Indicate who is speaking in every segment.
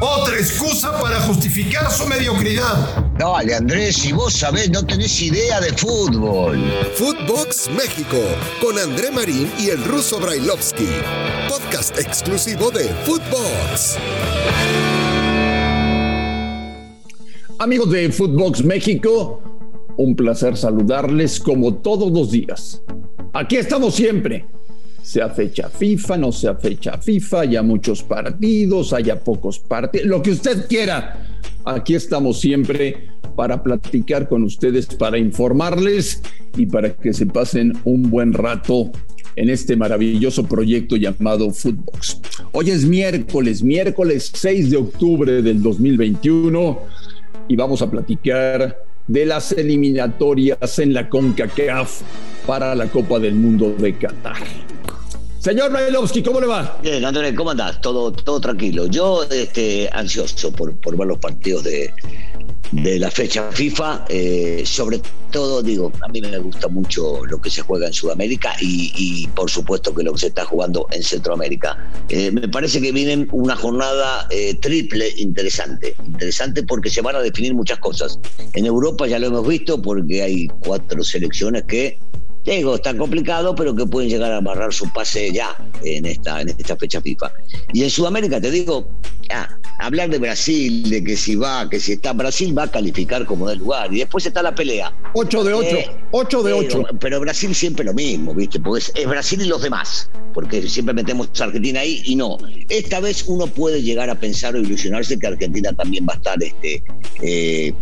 Speaker 1: Otra excusa para justificar su mediocridad.
Speaker 2: Dale, Andrés, si vos sabés, no tenés idea de fútbol.
Speaker 3: Footbox México, con André Marín y el ruso Brailovsky. Podcast exclusivo de Footbox.
Speaker 4: Amigos de Footbox México, un placer saludarles como todos los días. Aquí estamos siempre sea fecha FIFA, no sea fecha FIFA, haya muchos partidos, haya pocos partidos, lo que usted quiera. Aquí estamos siempre para platicar con ustedes, para informarles y para que se pasen un buen rato en este maravilloso proyecto llamado Footbox. Hoy es miércoles, miércoles 6 de octubre del 2021 y vamos a platicar de las eliminatorias en la CONCACAF para la Copa del Mundo de Qatar. Señor Brailovsky, ¿cómo le va?
Speaker 2: Bien, Andrés, ¿cómo andás? Todo, todo tranquilo. Yo este, ansioso por, por ver los partidos de, de la fecha FIFA. Eh, sobre todo, digo, a mí me gusta mucho lo que se juega en Sudamérica y, por supuesto que lo que se está jugando en Centroamérica. Eh, me parece que viene una jornada eh, triple interesante. Interesante porque se van a definir muchas cosas. En Europa ya lo hemos visto porque hay cuatro selecciones que Digo, está complicado, pero que pueden llegar a amarrar su pase ya en esta, en esta fecha FIFA. Y en Sudamérica, te digo, hablar de Brasil, de que si va, que si está, Brasil va a calificar como del lugar. Y después está la pelea.
Speaker 4: 8 de 8, 8 eh, de 8.
Speaker 2: Pero, Brasil siempre lo mismo, ¿viste? Pues es Brasil y los demás, porque siempre metemos a Argentina ahí y no. Esta vez uno puede llegar a pensar o ilusionarse que Argentina también va a estar este, eh,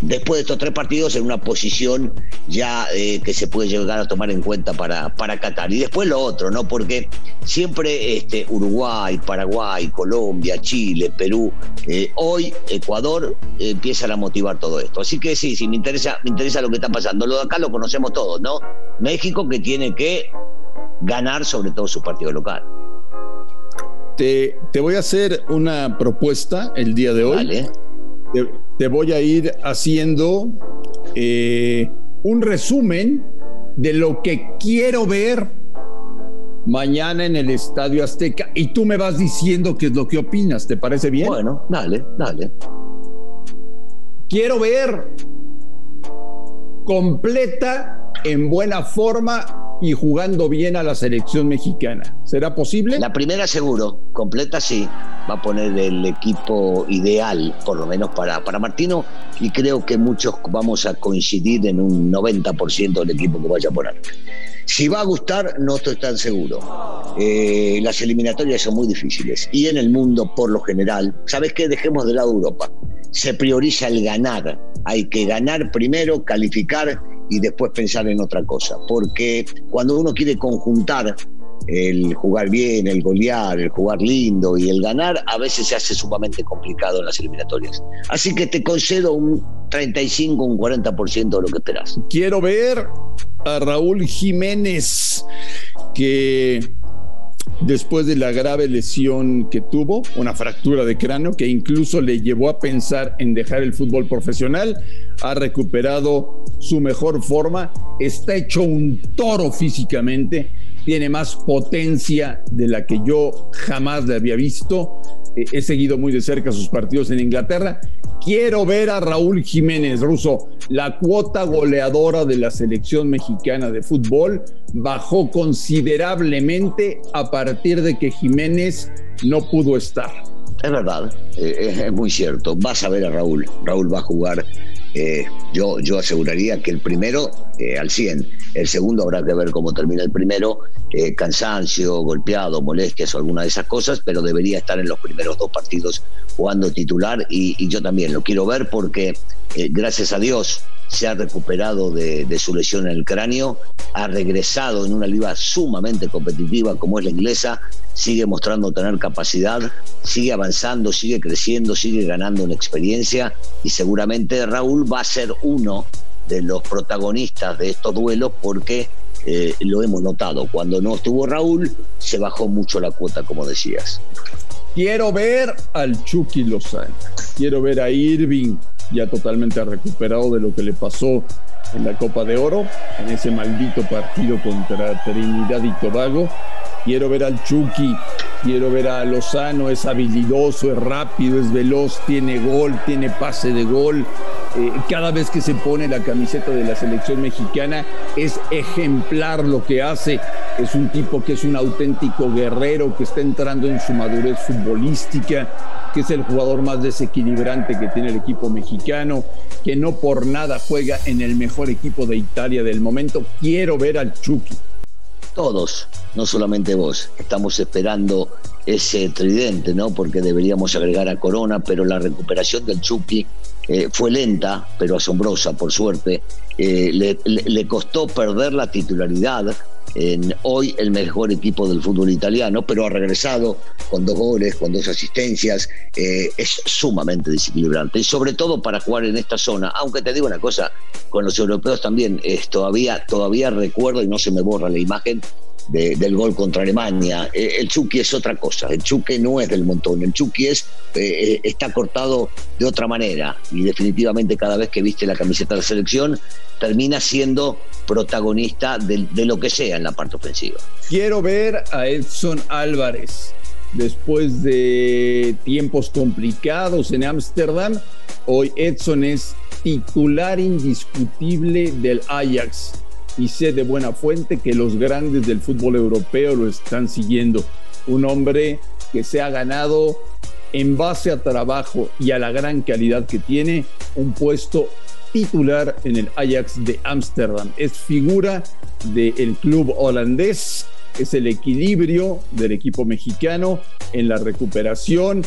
Speaker 2: después de estos tres partidos en una posición ya eh, que se puede llegar a tomar en cuenta para, para Qatar. Y después lo otro, ¿no? Porque siempre este, Uruguay, Paraguay, Colombia, Chile, Perú, eh, hoy Ecuador empiezan a motivar todo esto. Así que sí, sí, me interesa, me interesa lo que está pasando. Lo de acá lo conocemos todos, ¿no? México que tiene que ganar sobre todo su partido local.
Speaker 4: Te, te voy a hacer una propuesta el día de hoy. Vale te, voy a ir haciendo eh, un resumen de lo que quiero ver mañana en el Estadio Azteca y tú me vas diciendo qué es lo que opinas. ¿Te parece bien?
Speaker 2: Bueno, dale, dale.
Speaker 4: Quiero ver completa, en buena forma y jugando bien a la selección mexicana. ¿Será posible?
Speaker 2: La primera seguro, completa sí. Va a poner el equipo ideal, por lo menos para, para Martino, y creo que muchos vamos a coincidir en un 90% del equipo que vaya a poner. Si va a gustar, no estoy tan seguro. Eh, las eliminatorias son muy difíciles y en el mundo, por lo general, ¿sabes qué? Dejemos de lado Europa. Se prioriza el ganar. Hay que ganar primero, calificar y después pensar en otra cosa. Porque cuando uno quiere conjuntar el jugar bien, el golear, el jugar lindo y el ganar, a veces se hace sumamente complicado en las eliminatorias. Así que te concedo un 35, un 40% de lo que esperas.
Speaker 4: Quiero ver a Raúl Jiménez, que después de la grave lesión que tuvo, una fractura de cráneo que incluso le llevó a pensar en dejar el fútbol profesional, ha recuperado su mejor forma, está hecho un toro físicamente, tiene más potencia de la que yo jamás le había visto. Eh, he seguido muy de cerca sus partidos en Inglaterra Quiero ver a Raúl Jiménez Russo. La cuota goleadora de la selección mexicana de fútbol bajó considerablemente a partir de que Jiménez no pudo estar.
Speaker 2: Es verdad, eh, es, muy cierto. Vas a ver a Raúl. Raúl va a jugar. Eh, yo, yo aseguraría que el primero eh, al 100. El segundo habrá que ver cómo termina el primero. cansancio, golpeado, molestias o alguna de esas cosas, pero debería estar en los primeros dos partidos jugando titular y, yo también lo quiero ver porque eh, gracias a Dios se ha recuperado de, su lesión en el cráneo, ha regresado en una liga sumamente competitiva como es la inglesa, sigue mostrando tener capacidad, sigue avanzando, sigue creciendo, sigue ganando en experiencia y seguramente Raúl va a ser uno de los protagonistas de estos duelos porque eh, lo hemos notado, cuando no estuvo Raúl se bajó mucho la cuota como decías.
Speaker 4: Quiero ver al Chucky Lozano. Quiero ver a Irving ya totalmente recuperado de lo que le pasó en la Copa de Oro, en ese maldito partido contra Trinidad y Tobago. Quiero ver al Chucky, quiero ver a Lozano, es habilidoso, es rápido, es veloz, tiene gol, tiene pase de gol. Eh, cada vez que se pone la camiseta de la selección mexicana es ejemplar lo que hace. Es un tipo que es un auténtico guerrero, que está entrando en su madurez futbolística, que es el jugador más desequilibrante que tiene el equipo mexicano, que no por nada juega en el mejor equipo de Italia del momento. Quiero ver al Chucky.
Speaker 2: Todos, no solamente vos, estamos esperando ese tridente, ¿no? Porque deberíamos agregar a Corona, pero la recuperación del Chucky eh, fue lenta, pero asombrosa, por suerte. Eh, le, le, costó perder la titularidad en hoy el mejor equipo del fútbol italiano, pero ha regresado con dos goles, con dos asistencias, eh, es sumamente desequilibrante y sobre todo para jugar en esta zona, aunque te digo una cosa, con los europeos también, es, todavía, todavía recuerdo y no se me borra la imagen del gol contra Alemania. Eh, el Chucky es otra cosa, el Chucky no es del montón, el Chucky es, eh, está cortado de otra manera y definitivamente cada vez que viste la camiseta de la selección termina siendo protagonista de, de lo que sea en la parte ofensiva.
Speaker 4: Quiero ver a Edson Álvarez después de tiempos complicados en Ámsterdam. Hoy Edson es titular indiscutible del Ajax y sé de buena fuente que los grandes del fútbol europeo lo están siguiendo. Un hombre que se ha ganado en base a trabajo y a la gran calidad que tiene un puesto titular en el Ajax de Ámsterdam. Es figura del club holandés, es el equilibrio del equipo mexicano en la recuperación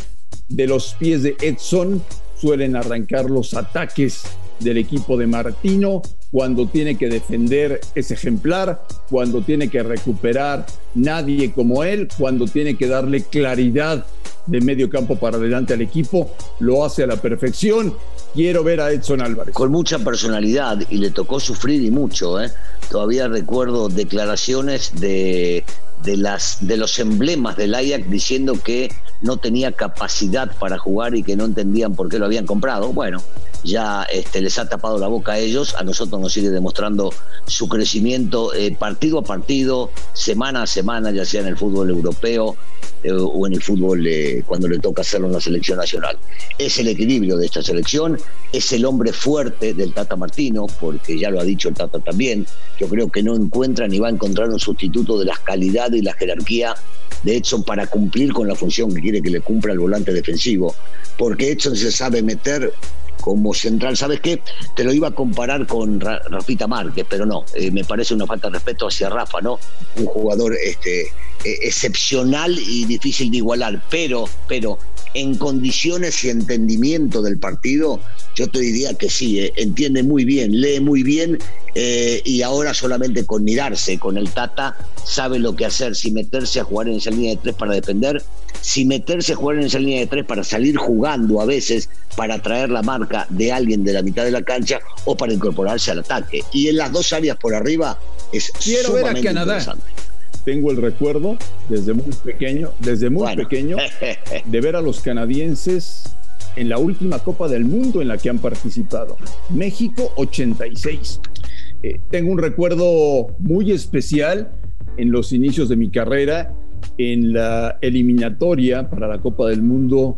Speaker 4: de los pies de Edson. Suelen arrancar los ataques del equipo de Martino, cuando tiene que defender ese ejemplar, cuando tiene que recuperar nadie como él, cuando tiene que darle claridad de medio campo para adelante al equipo, lo hace a la perfección. Quiero ver a Edson Álvarez.
Speaker 2: Con mucha personalidad y le tocó sufrir y mucho. ¿eh? Todavía recuerdo declaraciones de, de, las, de los emblemas del Ajax diciendo que no tenía capacidad para jugar y que no entendían por qué lo habían comprado. Bueno, ya este, les ha tapado la boca a ellos, a nosotros nos sigue demostrando su crecimiento eh, partido a partido, semana a semana, ya sea en el fútbol europeo eh, o en el fútbol eh, cuando le toca hacerlo en la selección nacional. Es el equilibrio de esta selección, es el hombre fuerte del Tata Martino, porque ya lo ha dicho el Tata también, yo creo que no encuentra ni va a encontrar un sustituto de la calidad y la jerarquía de Edson para cumplir con la función que quiere que le cumpla el volante defensivo, porque Edson se sabe meter como central. ¿Sabes qué? Te lo iba a comparar con Rafita Márquez, pero no, eh, me parece una falta de respeto hacia Rafa, ¿no? Un jugador este, e, excepcional y difícil de igualar, pero, pero en condiciones y entendimiento del partido, yo te diría que sí, eh, entiende muy bien, lee muy bien eh, y ahora solamente con mirarse con el Tata sabe lo que hacer, si meterse a jugar en esa línea de tres para defender, si meterse a jugar en esa línea de tres para salir jugando a veces, para traer la marca de alguien de la mitad de la cancha o para incorporarse al ataque. Y en las dos áreas por arriba es
Speaker 4: Quiero ver a Canadá. Tengo el recuerdo desde muy pequeño, desde muy pequeño, de ver a los canadienses en la última Copa del Mundo en la que han participado. México 86. Eh, tengo un recuerdo muy especial en los inicios de mi carrera, en la eliminatoria para la Copa del Mundo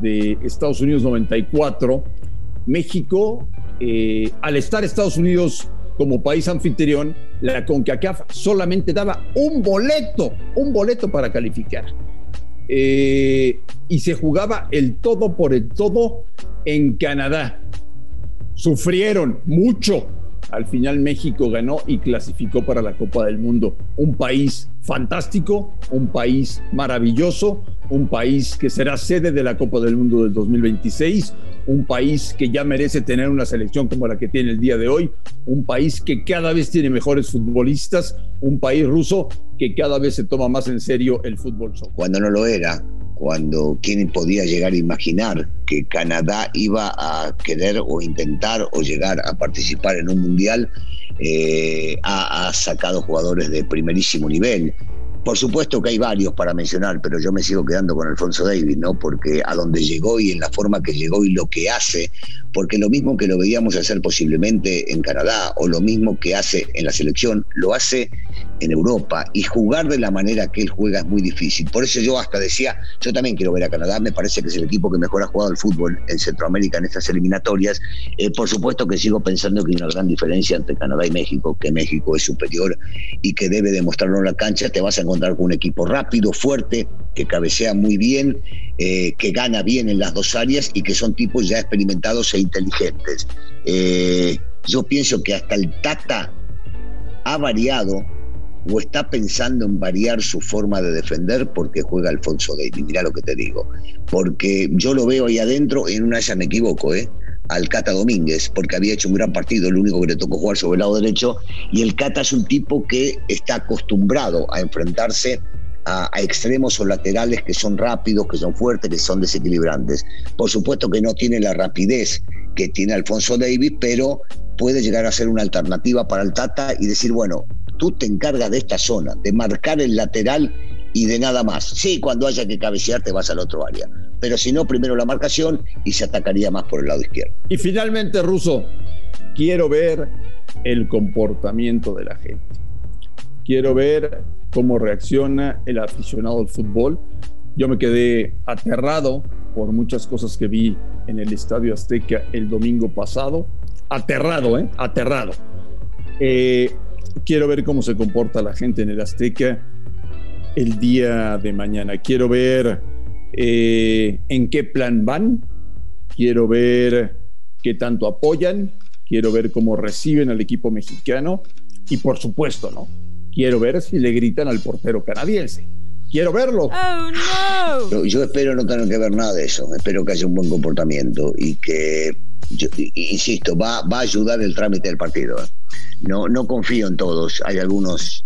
Speaker 4: de Estados Unidos 94. México, eh, al estar Estados Unidos como país anfitrión, la CONCACAF solamente daba un boleto, un boleto para calificar. Eh, y se jugaba el todo por el todo en Canadá. Sufrieron mucho, al final México ganó y clasificó para la Copa del Mundo. Un país fantástico, un país maravilloso, un país que será sede de la Copa del Mundo del 2026, un país que ya merece tener una selección como la que tiene el día de hoy, un país que cada vez tiene mejores futbolistas, un país ruso que cada vez se toma más en serio el fútbol.
Speaker 2: Cuando no lo era, cuando quién podía llegar a imaginar que Canadá iba a querer o intentar o llegar a participar en un mundial, eh, ha, sacado jugadores de primerísimo nivel. Por supuesto que hay varios para mencionar, pero yo me sigo quedando con Alfonso Davis, ¿no? Porque a donde llegó y en la forma que llegó y lo que hace, porque lo mismo que lo veíamos hacer posiblemente en Canadá o lo mismo que hace en la selección, lo hace en Europa y jugar de la manera que él juega es muy difícil. Por eso yo hasta decía, yo también quiero ver a Canadá, me parece que es el equipo que mejor ha jugado el fútbol en Centroamérica en estas eliminatorias. Eh, por supuesto que sigo pensando que hay una gran diferencia entre Canadá y México, que México es superior y que debe demostrarlo en la cancha. Te vas a encontrar con un equipo rápido, fuerte, que cabecea muy bien, eh, que gana bien en las dos áreas y que son tipos ya experimentados e inteligentes. Eh, yo pienso que hasta el Tata ha variado o está pensando en variar su forma de defender porque juega Alfonso Davis. Mirá lo que te digo. Porque yo lo veo ahí adentro, en una ya me equivoco, ¿eh? Al Cata Domínguez, porque había hecho un gran partido, el único que le tocó jugar sobre el lado derecho, y el Cata es un tipo que está acostumbrado a enfrentarse a, extremos o laterales que son rápidos, que son fuertes, que son desequilibrantes. Por supuesto que no tiene la rapidez que tiene Alfonso Davis, pero puede llegar a ser una alternativa para el Tata y decir, bueno, tú te encargas de esta zona, de marcar el lateral y de nada más. Sí, cuando haya que cabecear te vas al otro área, pero si no, primero la marcación y se atacaría más por el lado izquierdo.
Speaker 4: Y finalmente, Russo, quiero ver el comportamiento de la gente. Quiero ver cómo reacciona el aficionado al fútbol. Yo me quedé aterrado por muchas cosas que vi en el Estadio Azteca el domingo pasado. Aterrado, ¿eh? Aterrado. Eh, quiero ver cómo se comporta la gente en el Azteca el día de mañana. Quiero ver eh, en qué plan van. Quiero ver qué tanto apoyan. Quiero ver cómo reciben al equipo mexicano. Y por supuesto, ¿no? Quiero ver si le gritan al portero canadiense. Quiero verlo.
Speaker 5: Oh, no.
Speaker 2: Yo, yo espero no tener que ver nada de eso. Espero que haya un buen comportamiento y que, yo, insisto, va, va a ayudar el trámite del partido. ¿eh? No, no confío en todos. Hay algunos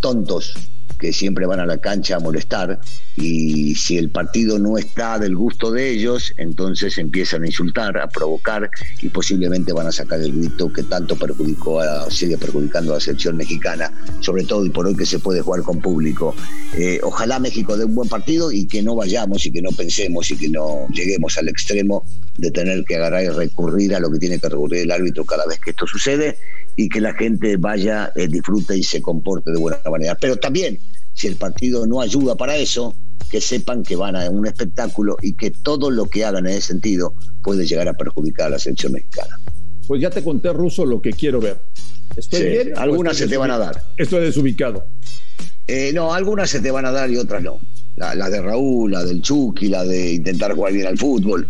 Speaker 2: tontos que siempre van a la cancha a molestar y si el partido no está del gusto de ellos, entonces empiezan a insultar, a provocar y posiblemente van a sacar el grito que tanto perjudicó a, sigue perjudicando a la selección mexicana, sobre todo y por hoy que se puede jugar con público. Eh, ojalá México dé un buen partido y que no vayamos y que no pensemos y que no lleguemos al extremo de tener que agarrar y recurrir a lo que tiene que recurrir el árbitro cada vez que esto sucede y que la gente vaya, eh, disfrute y se comporte de buena manera. Pero también, si el partido no ayuda para eso, que sepan que van a un espectáculo y que todo lo que hagan en ese sentido puede llegar a perjudicar a la selección mexicana.
Speaker 4: Pues ya te conté, Ruso, lo que quiero ver. ¿Estoy
Speaker 2: Sí,
Speaker 4: bien?
Speaker 2: algunas
Speaker 4: ¿O
Speaker 2: se te van a dar.
Speaker 4: Estoy desubicado.
Speaker 2: Eh, no, algunas se te van a dar y otras no. La, la de Raúl, la del Chucky, la de intentar jugar bien al fútbol.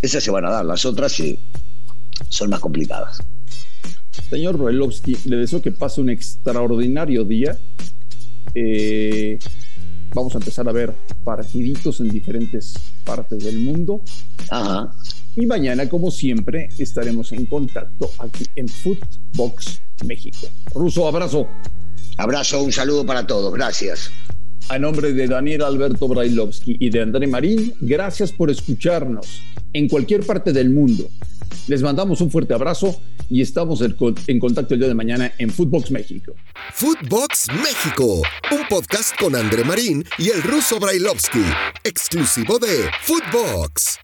Speaker 2: Esas se van a dar, las otras sí, son más complicadas.
Speaker 4: Señor Roelovsky, le deseo que pase un extraordinario día. Eh, vamos a empezar a ver partiditos en diferentes partes del mundo.
Speaker 2: Ajá.
Speaker 4: Y mañana, como siempre, estaremos en contacto aquí en Footbox México. Ruso, abrazo.
Speaker 2: Abrazo, un saludo para todos. Gracias.
Speaker 4: A nombre de Daniel Alberto Brailovsky y de André Marín, gracias por escucharnos en cualquier parte del mundo. Les mandamos un fuerte abrazo y estamos en con- en contacto el día de mañana en Footbox México.
Speaker 3: Footbox México, un podcast con André Marín y el ruso Brailovsky, exclusivo de Footbox.